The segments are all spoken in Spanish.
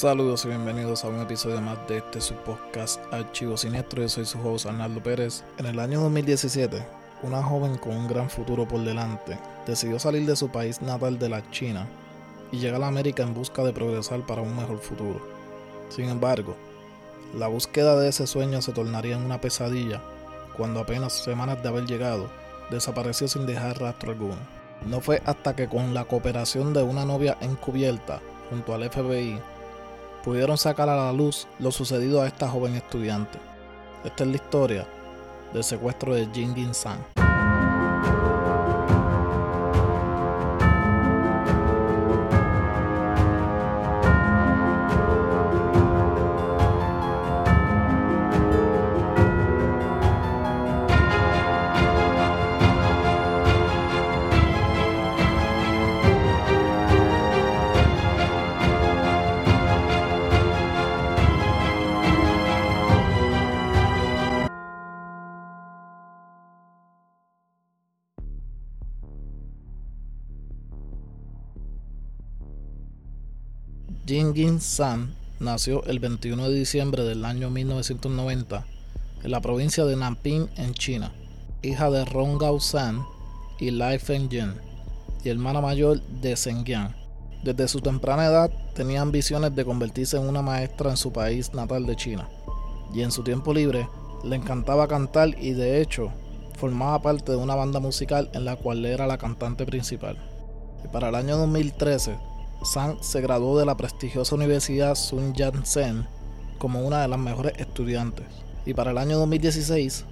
Saludos y bienvenidos a un episodio más de este su podcast Archivo Siniestro. Yo soy su host Arnaldo Pérez. En el año 2017, una joven con un gran futuro por delante decidió salir de su país natal de la China y llegar a América en busca de progresar para un mejor futuro. Sin embargo, la búsqueda de ese sueño se tornaría en una pesadilla cuando apenas semanas de haber llegado, desapareció sin dejar rastro alguno. No fue hasta que con la cooperación de una novia encubierta junto al FBI pudieron sacar a la luz lo sucedido a esta joven estudiante. Esta es la historia del secuestro de Jin San. Jingin San nació el 21 de diciembre del año 1990 en la provincia de Nanping, en China, hija de Gao San y Lai Fengyan, y hermana mayor de Zhengyang. Desde su temprana edad tenía ambiciones de convertirse en una maestra en su país natal de China, y en su tiempo libre le encantaba cantar y de hecho formaba parte de una banda musical en la cual era la cantante principal. Y para el año 2013 Sang se graduó de la prestigiosa Universidad Sun Yat-sen como una de las mejores estudiantes y para el año 2016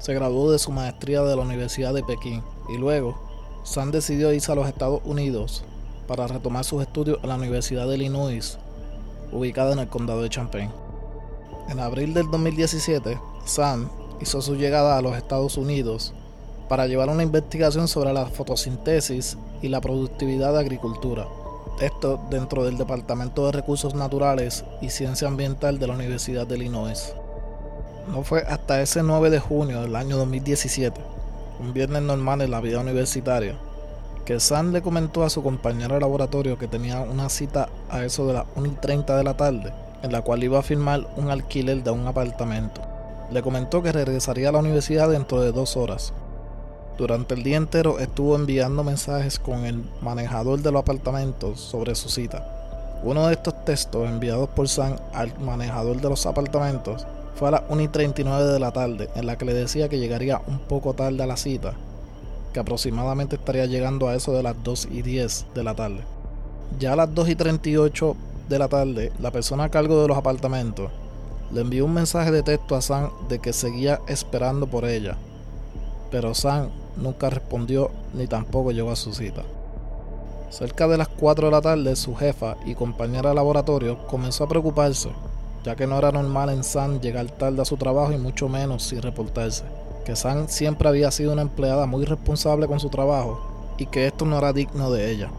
se graduó de su maestría de la Universidad de Pekín y luego Sang decidió irse a los Estados Unidos para retomar sus estudios en la Universidad de Illinois, ubicada en el condado de Champaign. En abril del 2017, Sang hizo su llegada a los Estados Unidos para llevar una investigación sobre la fotosíntesis y la productividad de agricultura esto dentro del Departamento de Recursos Naturales y Ciencia Ambiental de la Universidad de Illinois. No fue hasta ese 9 de junio del año 2017, un viernes normal en la vida universitaria, que Sam le comentó a su compañero de laboratorio que tenía una cita a eso de las 1 y 30 de la tarde, en la cual iba a firmar un alquiler de un apartamento. Le comentó que regresaría a la universidad dentro de dos horas, durante el día entero estuvo enviando mensajes con el manejador de los apartamentos sobre su cita. Uno de estos textos enviados por Sam al manejador de los apartamentos fue a las 1 y 39 de la tarde, en la que le decía que llegaría un poco tarde a la cita, que aproximadamente estaría llegando a eso de las 2 y 10 de la tarde. Ya a las 2 y 38 de la tarde, la persona a cargo de los apartamentos le envió un mensaje de texto a Sam de que seguía esperando por ella, pero Sam nunca respondió ni tampoco llegó a su cita. Cerca de las 4 de la tarde, su jefa y compañera de laboratorio comenzó a preocuparse, ya que no era normal en Sam llegar tarde a su trabajo y mucho menos sin reportarse. Que Sam siempre había sido una empleada muy responsable con su trabajo y que esto no era digno de ella.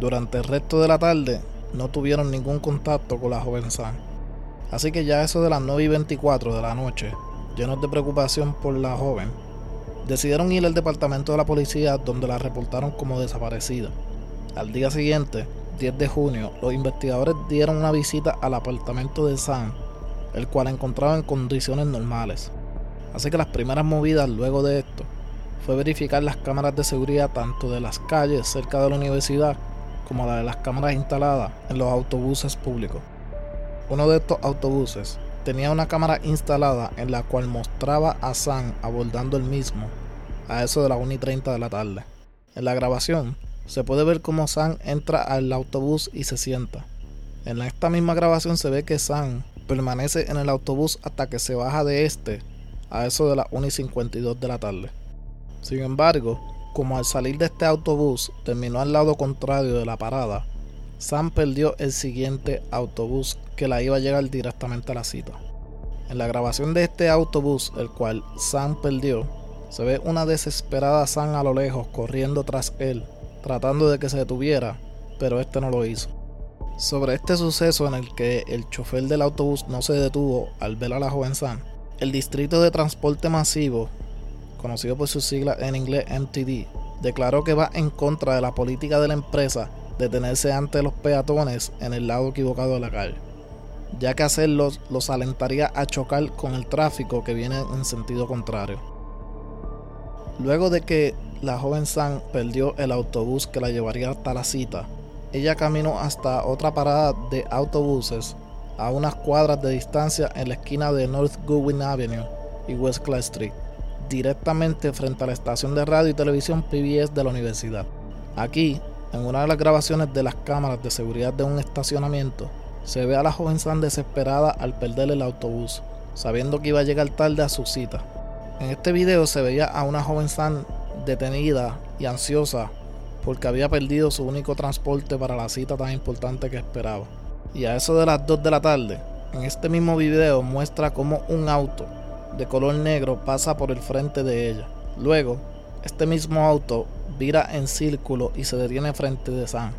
Durante el resto de la tarde no tuvieron ningún contacto con la joven Sam. Así que ya eso de las 9 y 24 de la noche, llenos de preocupación por la joven, Decidieron ir al departamento de la policía donde la reportaron como desaparecida. Al día siguiente, 10 de junio, los investigadores dieron una visita al apartamento de Sam, el cual encontraba en condiciones normales. Así que las primeras movidas luego de esto fue verificar las cámaras de seguridad tanto de las calles cerca de la universidad como de las cámaras instaladas en los autobuses públicos. Uno de estos autobuses tenía una cámara instalada en la cual mostraba a Sam abordando el mismo a eso de las 1 y 30 de la tarde. En la grabación se puede ver cómo Sam entra al autobús y se sienta. En esta misma grabación se ve que Sam permanece en el autobús hasta que se baja de este a eso de las 1 y 52 de la tarde. Sin embargo, como al salir de este autobús terminó al lado contrario de la parada, Sam perdió el siguiente autobús que la iba a llegar directamente a la cita. En la grabación de este autobús, el cual Sam perdió, se ve una desesperada Sam a lo lejos corriendo tras él, tratando de que se detuviera, pero este no lo hizo. Sobre este suceso en el que el chofer del autobús no se detuvo al ver a la joven Sam, el Distrito de Transporte Masivo, conocido por sus siglas en inglés MTD, declaró que va en contra de la política de la empresa detenerse ante los peatones en el lado equivocado de la calle, ya que hacerlo los alentaría a chocar con el tráfico que viene en sentido contrario. Luego de que la joven Sam perdió el autobús que la llevaría hasta la cita, ella caminó hasta otra parada de autobuses a unas cuadras de distancia en la esquina de North Goodwin Avenue y West Clay Street, directamente frente a la estación de radio y televisión PBS de la universidad. Aquí, en una de las grabaciones de las cámaras de seguridad de un estacionamiento, se ve a la joven Sam desesperada al perder el autobús, sabiendo que iba a llegar tarde a su cita. En este video se veía a una joven Sam detenida y ansiosa porque había perdido su único transporte para la cita tan importante que esperaba. Y a eso de las 2 de la tarde, en este mismo video muestra cómo un auto de color negro pasa por el frente de ella. Luego, este mismo auto vira en círculo y se detiene frente de Sam.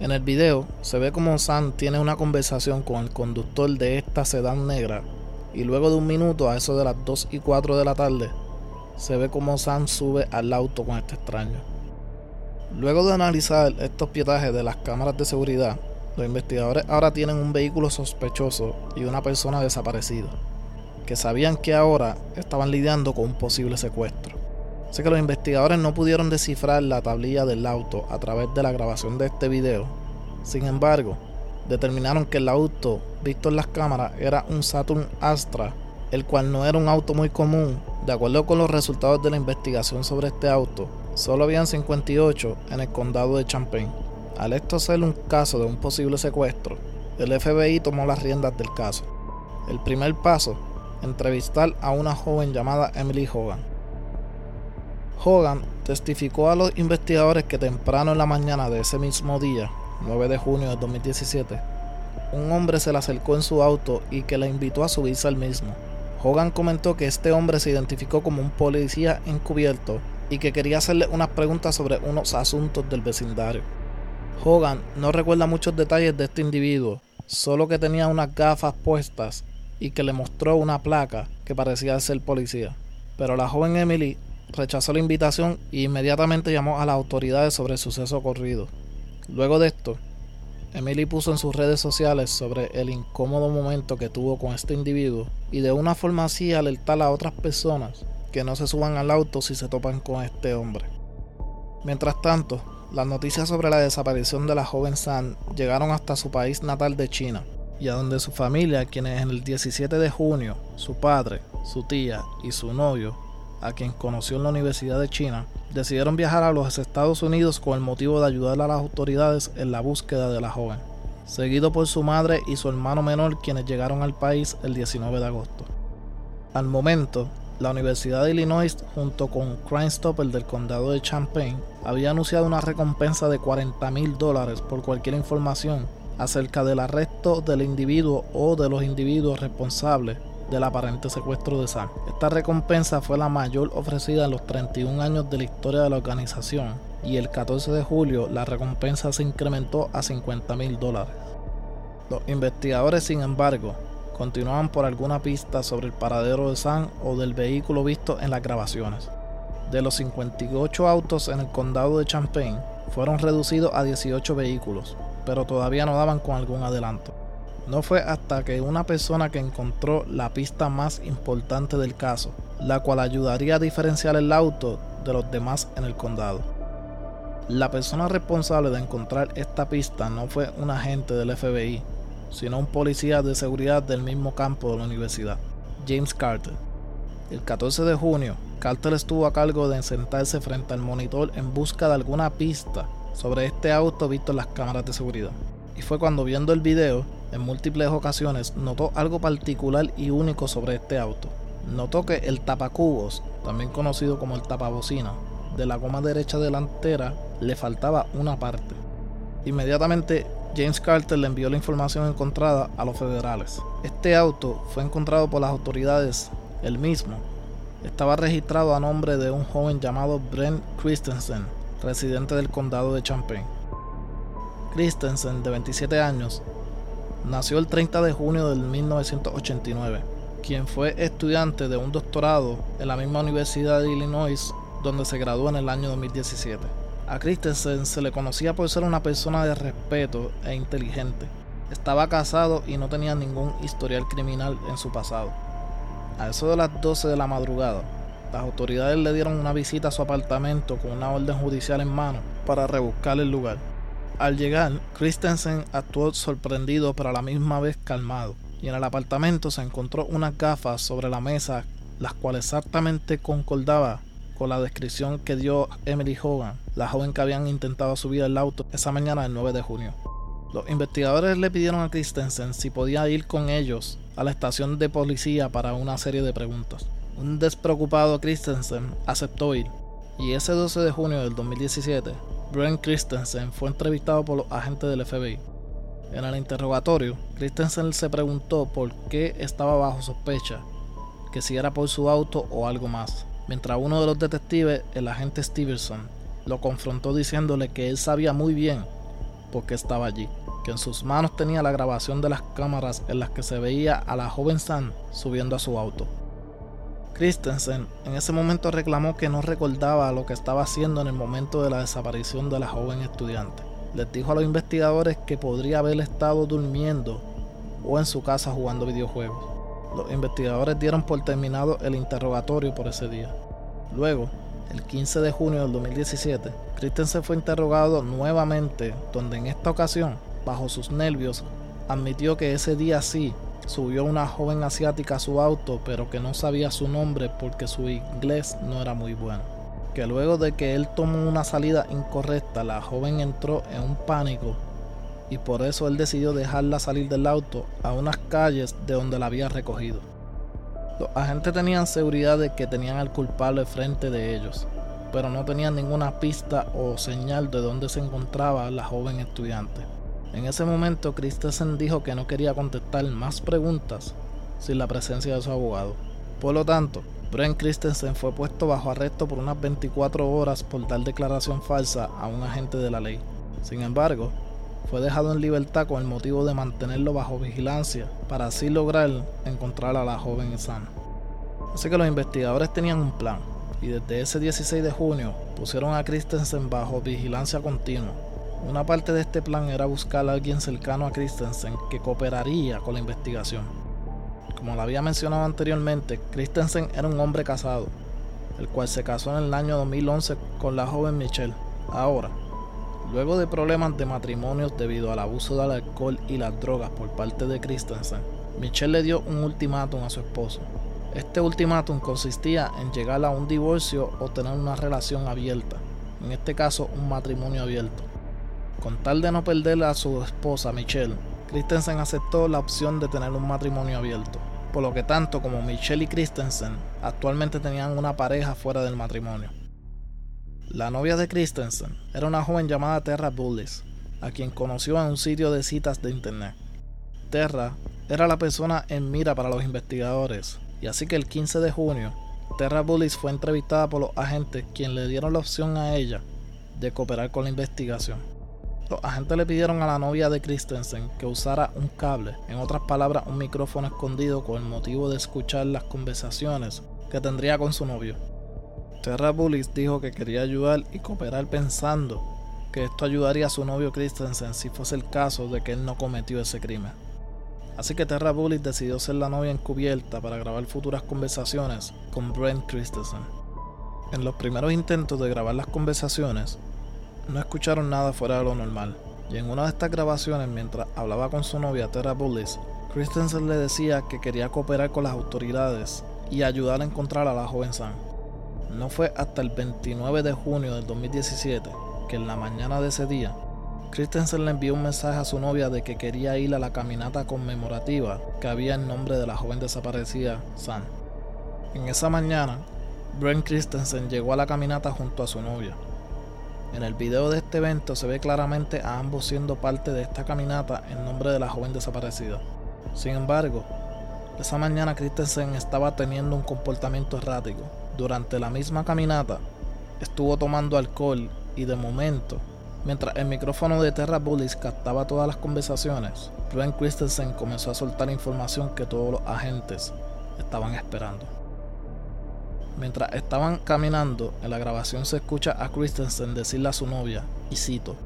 En el video se ve como Sam tiene una conversación con el conductor de esta sedán negra y luego de un minuto a eso de las 2 y 4 de la tarde se ve como Sam sube al auto con este extraño. Luego de analizar estos pietajes de las cámaras de seguridad, los investigadores ahora tienen un vehículo sospechoso y una persona desaparecida, que sabían que ahora estaban lidiando con un posible secuestro. Así que los investigadores no pudieron descifrar la tablilla del auto a través de la grabación de este video. Sin embargo, determinaron que el auto visto en las cámaras era un Saturn Astra, el cual no era un auto muy común. De acuerdo con los resultados de la investigación sobre este auto, solo habían 58 en el condado de Champaign. Al esto ser un caso de un posible secuestro, el FBI tomó las riendas del caso. El primer paso, entrevistar a una joven llamada Emily Hogan. Hogan testificó a los investigadores que temprano en la mañana de ese mismo día, 9 de junio de 2017, un hombre se le acercó en su auto y que la invitó a subirse al mismo. Hogan comentó que este hombre se identificó como un policía encubierto y que quería hacerle unas preguntas sobre unos asuntos del vecindario. Hogan no recuerda muchos detalles de este individuo, solo que tenía unas gafas puestas y que le mostró una placa que parecía ser policía. Pero la joven Emily rechazó la invitación e inmediatamente llamó a las autoridades sobre el suceso ocurrido. Luego de esto, Emily puso en sus redes sociales sobre el incómodo momento que tuvo con este individuo y de una forma así alertar a otras personas que no se suban al auto si se topan con este hombre. Mientras tanto, las noticias sobre la desaparición de la joven San llegaron hasta su país natal de China, y a donde su familia, quienes en el 17 de junio, su padre, su tía y su novio a quien conoció en la Universidad de China, decidieron viajar a los Estados Unidos con el motivo de ayudar a las autoridades en la búsqueda de la joven, seguido por su madre y su hermano menor quienes llegaron al país el 19 de agosto. Al momento, la Universidad de Illinois junto con Crime Stopper del condado de Champaign había anunciado una recompensa de 40 mil dólares por cualquier información acerca del arresto del individuo o de los individuos responsables del aparente secuestro de Sam. Esta recompensa fue la mayor ofrecida en los 31 años de la historia de la organización y el 14 de julio la recompensa se incrementó a 50 mil dólares. Los investigadores, sin embargo, continuaban por alguna pista sobre el paradero de Sam o del vehículo visto en las grabaciones. De los 58 autos en el condado de Champaign, fueron reducidos a 18 vehículos, pero todavía no daban con algún adelanto. No fue hasta que una persona que encontró la pista más importante del caso, la cual ayudaría a diferenciar el auto de los demás en el condado. La persona responsable de encontrar esta pista no fue un agente del FBI, sino un policía de seguridad del mismo campo de la universidad, James Carter. El 14 de junio, Carter estuvo a cargo de sentarse frente al monitor en busca de alguna pista sobre este auto visto en las cámaras de seguridad. Y fue cuando viendo el video en múltiples ocasiones notó algo particular y único sobre este auto. Notó que el tapacubos, también conocido como el tapabocina, de la goma derecha delantera le faltaba una parte. Inmediatamente James Carter le envió la información encontrada a los federales. Este auto fue encontrado por las autoridades, el mismo. Estaba registrado a nombre de un joven llamado Brent Christensen, residente del condado de Champaign. Christensen, de 27 años, nació el 30 de junio del 1989, quien fue estudiante de un doctorado en la misma Universidad de Illinois donde se graduó en el año 2017. A Christensen se le conocía por ser una persona de respeto e inteligente. Estaba casado y no tenía ningún historial criminal en su pasado. A eso de las 12 de la madrugada, las autoridades le dieron una visita a su apartamento con una orden judicial en mano para rebuscar el lugar. Al llegar, Christensen actuó sorprendido pero a la misma vez calmado, y en el apartamento se encontró unas gafas sobre la mesa, las cuales exactamente concordaba con la descripción que dio Emily Hogan, la joven que habían intentado subir al auto esa mañana del 9 de junio. Los investigadores le pidieron a Christensen si podía ir con ellos a la estación de policía para una serie de preguntas. Un despreocupado Christensen aceptó ir, y ese 12 de junio del 2017, Brent Christensen fue entrevistado por los agentes del FBI. En el interrogatorio, Christensen se preguntó por qué estaba bajo sospecha, que si era por su auto o algo más mientras uno de los detectives, el agente Stevenson, lo confrontó diciéndole que él sabía muy bien por qué estaba allí, que en sus manos tenía la grabación de las cámaras en las que se veía a la joven Sam subiendo a su auto. Christensen en ese momento reclamó que no recordaba lo que estaba haciendo en el momento de la desaparición de la joven estudiante. Les dijo a los investigadores que podría haber estado durmiendo o en su casa jugando videojuegos. Los investigadores dieron por terminado el interrogatorio por ese día. Luego, el 15 de junio del 2017, Christensen fue interrogado nuevamente, donde en esta ocasión, bajo sus nervios, admitió que ese día sí subió una joven asiática a su auto, pero que no sabía su nombre porque su inglés no era muy bueno. Que luego de que él tomó una salida incorrecta, la joven entró en un pánico y por eso él decidió dejarla salir del auto a unas calles de donde la había recogido. Los agentes tenían seguridad de que tenían al culpable frente de ellos, pero no tenían ninguna pista o señal de dónde se encontraba la joven estudiante. En ese momento, Christensen dijo que no quería contestar más preguntas sin la presencia de su abogado. Por lo tanto, Brent Christensen fue puesto bajo arresto por unas 24 horas por dar declaración falsa a un agente de la ley. Sin embargo, fue dejado en libertad con el motivo de mantenerlo bajo vigilancia para así lograr encontrar a la joven sana. Así que los investigadores tenían un plan y desde ese 16 de junio pusieron a Christensen bajo vigilancia continua. Una parte de este plan era buscar a alguien cercano a Christensen que cooperaría con la investigación. Como lo había mencionado anteriormente, Christensen era un hombre casado, el cual se casó en el año 2011 con la joven Michelle. Ahora, Luego de problemas de matrimonio debido al abuso del alcohol y las drogas por parte de Christensen, Michelle le dio un ultimátum a su esposo. Este ultimátum consistía en llegar a un divorcio o tener una relación abierta, en este caso un matrimonio abierto. Con tal de no perder a su esposa Michelle, Christensen aceptó la opción de tener un matrimonio abierto, por lo que tanto como Michelle y Christensen actualmente tenían una pareja fuera del matrimonio. La novia de Christensen era una joven llamada Terra Bullis, a quien conoció en un sitio de citas de internet. Terra era la persona en mira para los investigadores, y así que el 15 de junio, Terra Bullis fue entrevistada por los agentes quienes le dieron la opción a ella de cooperar con la investigación. Los agentes le pidieron a la novia de Christensen que usara un cable, en otras palabras un micrófono escondido con el motivo de escuchar las conversaciones que tendría con su novio. Terra Bullis dijo que quería ayudar y cooperar pensando que esto ayudaría a su novio Christensen si fuese el caso de que él no cometió ese crimen. Así que Terra Bullis decidió ser la novia encubierta para grabar futuras conversaciones con Brent Christensen. En los primeros intentos de grabar las conversaciones, no escucharon nada fuera de lo normal, y en una de estas grabaciones, mientras hablaba con su novia Terra Bullis, Christensen le decía que quería cooperar con las autoridades y ayudar a encontrar a la joven Sam. No fue hasta el 29 de junio del 2017 que en la mañana de ese día, Christensen le envió un mensaje a su novia de que quería ir a la caminata conmemorativa que había en nombre de la joven desaparecida, Sam. En esa mañana, Brent Christensen llegó a la caminata junto a su novia. En el video de este evento se ve claramente a ambos siendo parte de esta caminata en nombre de la joven desaparecida. Sin embargo, esa mañana Christensen estaba teniendo un comportamiento errático durante la misma caminata estuvo tomando alcohol y de momento, mientras el micrófono de Terra Bullis captaba todas las conversaciones, Brent Christensen comenzó a soltar información que todos los agentes estaban esperando. Mientras estaban caminando, en la grabación se escucha a Christensen decirle a su novia, y cito,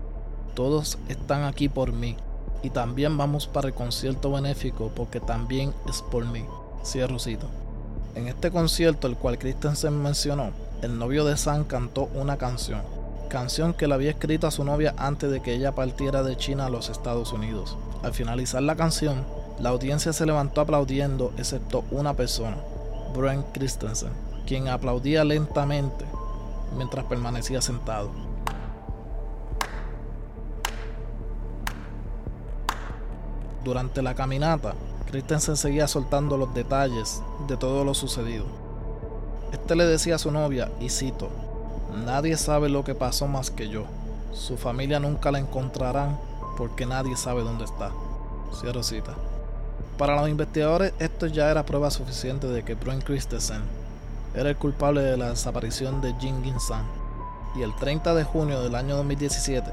Todos están aquí por mí, y también vamos para el concierto benéfico porque también es por mí. Cierro cito. En este concierto, el cual Christensen mencionó, el novio de Sam cantó una canción, canción que le había escrito a su novia antes de que ella partiera de China a los Estados Unidos. Al finalizar la canción, la audiencia se levantó aplaudiendo excepto una persona, Brent Christensen quien aplaudía lentamente mientras permanecía sentado. Durante la caminata, Christensen seguía soltando los detalles de todo lo sucedido. Este le decía a su novia, y cito, Nadie sabe lo que pasó más que yo. Su familia nunca la encontrarán porque nadie sabe dónde está. Cierro cita. Para los investigadores esto ya era prueba suficiente de que Brent Christensen era el culpable de la desaparición de Jin San. Y el 30 de junio del año 2017,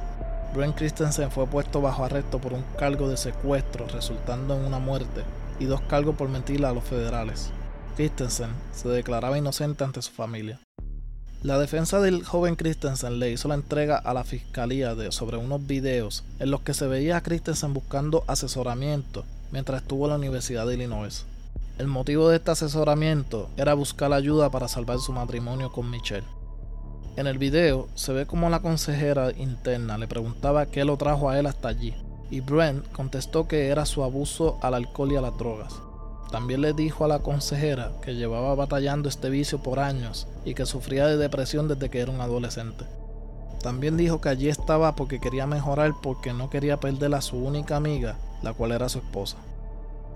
Brent Christensen fue puesto bajo arresto por un cargo de secuestro resultando en una muerte y dos cargos por mentir a los federales. Christensen se declaraba inocente ante su familia. La defensa del joven Christensen le hizo la entrega a la fiscalía de, sobre unos videos en los que se veía a Christensen buscando asesoramiento mientras estuvo en la Universidad de Illinois. El motivo de este asesoramiento era buscar ayuda para salvar su matrimonio con Michelle. En el video se ve como la consejera interna le preguntaba qué lo trajo a él hasta allí, y Brent contestó que era su abuso al alcohol y a las drogas. También le dijo a la consejera que llevaba batallando este vicio por años y que sufría de depresión desde que era un adolescente. También dijo que allí estaba porque quería mejorar porque no quería perder a su única amiga, la cual era su esposa.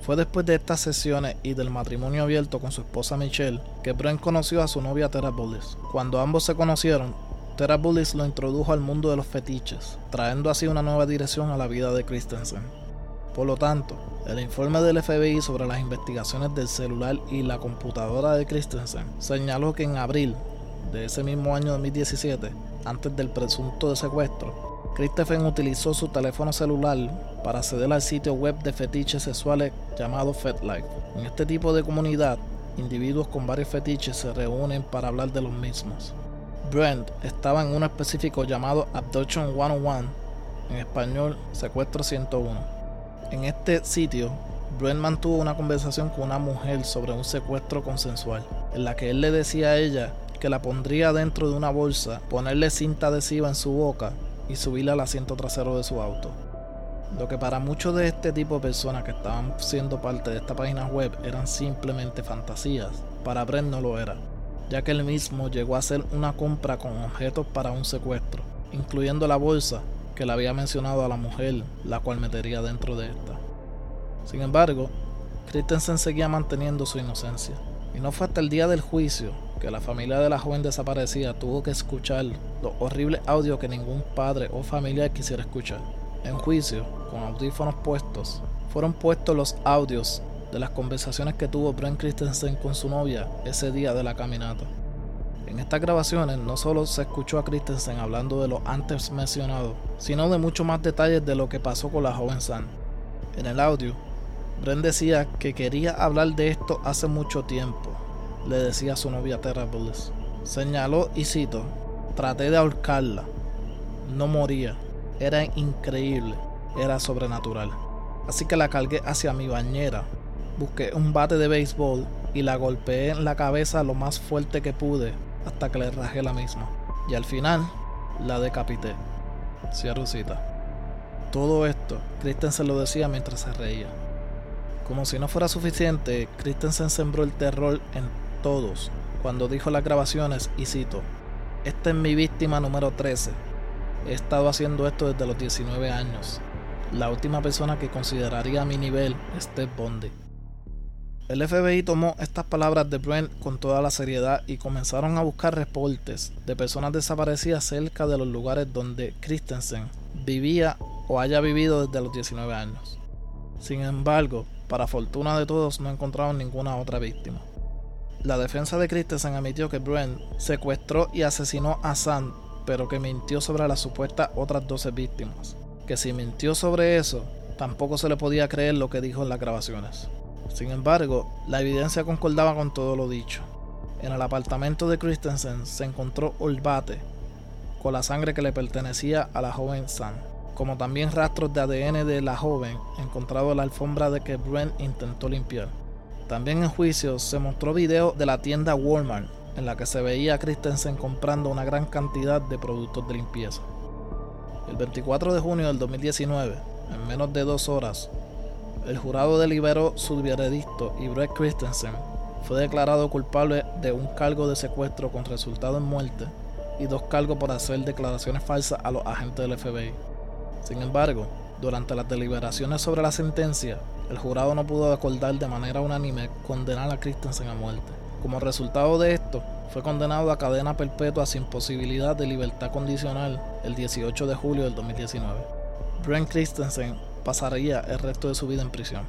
Fue después de estas sesiones y del matrimonio abierto con su esposa Michelle que Brent conoció a su novia Tara Bullis. Cuando ambos se conocieron, Tara Bullis lo introdujo al mundo de los fetiches, trayendo así una nueva dirección a la vida de Christensen. Por lo tanto, el informe del FBI sobre las investigaciones del celular y la computadora de Christensen señaló que en abril de ese mismo año 2017, antes del presunto secuestro, Christopher utilizó su teléfono celular para acceder al sitio web de fetiches sexuales llamado FetLife. En este tipo de comunidad, individuos con varios fetiches se reúnen para hablar de los mismos. Brent estaba en uno específico llamado Abduction 101, en español Secuestro 101. En este sitio, Brent mantuvo una conversación con una mujer sobre un secuestro consensual, en la que él le decía a ella que la pondría dentro de una bolsa, ponerle cinta adhesiva en su boca y subirle al asiento trasero de su auto. Lo que para muchos de este tipo de personas que estaban siendo parte de esta página web eran simplemente fantasías, para Brent no lo era, ya que él mismo llegó a hacer una compra con objetos para un secuestro, incluyendo la bolsa que le había mencionado a la mujer, la cual metería dentro de esta. Sin embargo, Christensen seguía manteniendo su inocencia, y no fue hasta el día del juicio que la familia de la joven desaparecida tuvo que escuchar los horribles audios que ningún padre o familiar quisiera escuchar. En juicio, con audífonos puestos, fueron puestos los audios de las conversaciones que tuvo Brent Christensen con su novia ese día de la caminata. En estas grabaciones no solo se escuchó a Christensen hablando de lo antes mencionado, sino de muchos más detalles de lo que pasó con la joven Sam. En el audio, Brent decía que quería hablar de esto hace mucho tiempo, le decía a su novia Terra Señaló y cito, traté de ahorcarla, no moría, era increíble, era sobrenatural. Así que la cargué hacia mi bañera, busqué un bate de béisbol y la golpeé en la cabeza lo más fuerte que pude hasta que le rajé la misma. Y al final la decapité. Cierro cita. Todo esto, Christensen lo decía mientras se reía. Como si no fuera suficiente, Christensen sembró el terror en todos cuando dijo las grabaciones, y cito, Esta es mi víctima número 13. He estado haciendo esto desde los 19 años. La última persona que consideraría a mi nivel es Ted Bundy. El FBI tomó estas palabras de Brent con toda la seriedad y comenzaron a buscar reportes de personas desaparecidas cerca de los lugares donde Christensen vivía o haya vivido desde los 19 años. Sin embargo, para fortuna de todos no encontraron ninguna otra víctima. La defensa de Christensen admitió que Brent secuestró y asesinó a Sam, pero que mintió sobre las supuestas otras 12 víctimas. Que si mintió sobre eso, tampoco se le podía creer lo que dijo en las grabaciones. Sin embargo, la evidencia concordaba con todo lo dicho. En el apartamento de Christensen se encontró olbate con la sangre que le pertenecía a la joven Sam, como también rastros de ADN de la joven encontrado en la alfombra de que Brent intentó limpiar. También en juicio se mostró video de la tienda Walmart en la que se veía Christensen comprando una gran cantidad de productos de limpieza. El 24 de junio del 2019, en menos de dos horas, el jurado deliberó su veredicto y Brett Christensen fue declarado culpable de un cargo de secuestro con resultado en muerte y dos cargos por hacer declaraciones falsas a los agentes del FBI. Sin embargo, durante las deliberaciones sobre la sentencia, el jurado no pudo acordar de manera unánime condenar a Christensen a muerte. Como resultado de esto, fue condenado a cadena perpetua sin posibilidad de libertad condicional el 18 de julio del 2019. Brent Christensen pasaría el resto de su vida en prisión.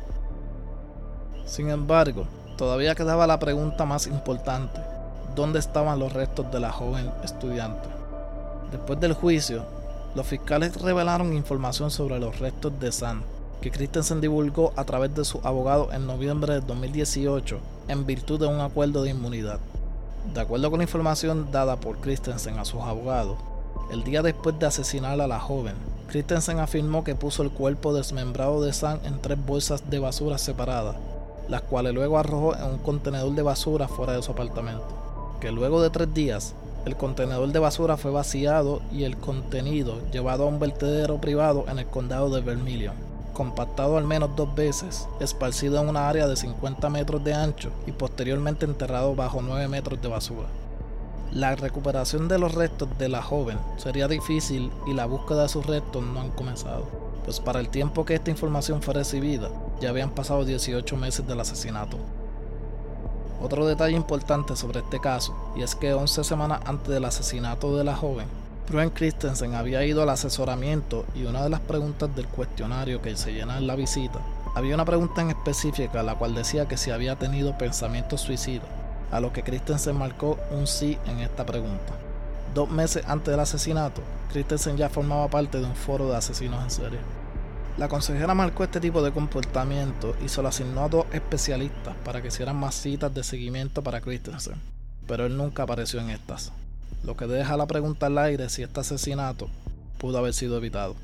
Sin embargo, todavía quedaba la pregunta más importante, ¿dónde estaban los restos de la joven estudiante? Después del juicio, los fiscales revelaron información sobre los restos de Sam, que Christensen divulgó a través de su abogado en noviembre de 2018 en virtud de un acuerdo de inmunidad. De acuerdo con la información dada por Christensen a sus abogados, el día después de asesinar a la joven, Christensen afirmó que puso el cuerpo desmembrado de Sam en tres bolsas de basura separadas, las cuales luego arrojó en un contenedor de basura fuera de su apartamento. Que luego de tres días, el contenedor de basura fue vaciado y el contenido llevado a un vertedero privado en el condado de Vermilion, compactado al menos dos veces, esparcido en una área de 50 metros de ancho y posteriormente enterrado bajo 9 metros de basura. La recuperación de los restos de la joven sería difícil y la búsqueda de sus restos no han comenzado, pues para el tiempo que esta información fue recibida, ya habían pasado 18 meses del asesinato. Otro detalle importante sobre este caso, y es que 11 semanas antes del asesinato de la joven, Brent Christensen había ido al asesoramiento y una de las preguntas del cuestionario que se llena en la visita, había una pregunta en específica la cual decía que si había tenido pensamientos suicidas a lo que Christensen marcó un sí en esta pregunta. Dos meses antes del asesinato, Christensen ya formaba parte de un foro de asesinos en serie. La consejera marcó este tipo de comportamiento y se lo asignó a dos especialistas para que hicieran más citas de seguimiento para Christensen, pero él nunca apareció en estas, lo que deja la pregunta al aire si este asesinato pudo haber sido evitado.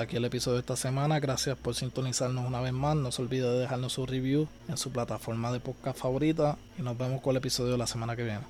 aquí el episodio de esta semana. Gracias por sintonizarnos una vez más. No se olvide de dejarnos su review en su plataforma de podcast favorita. Y nos vemos con el episodio de la semana que viene.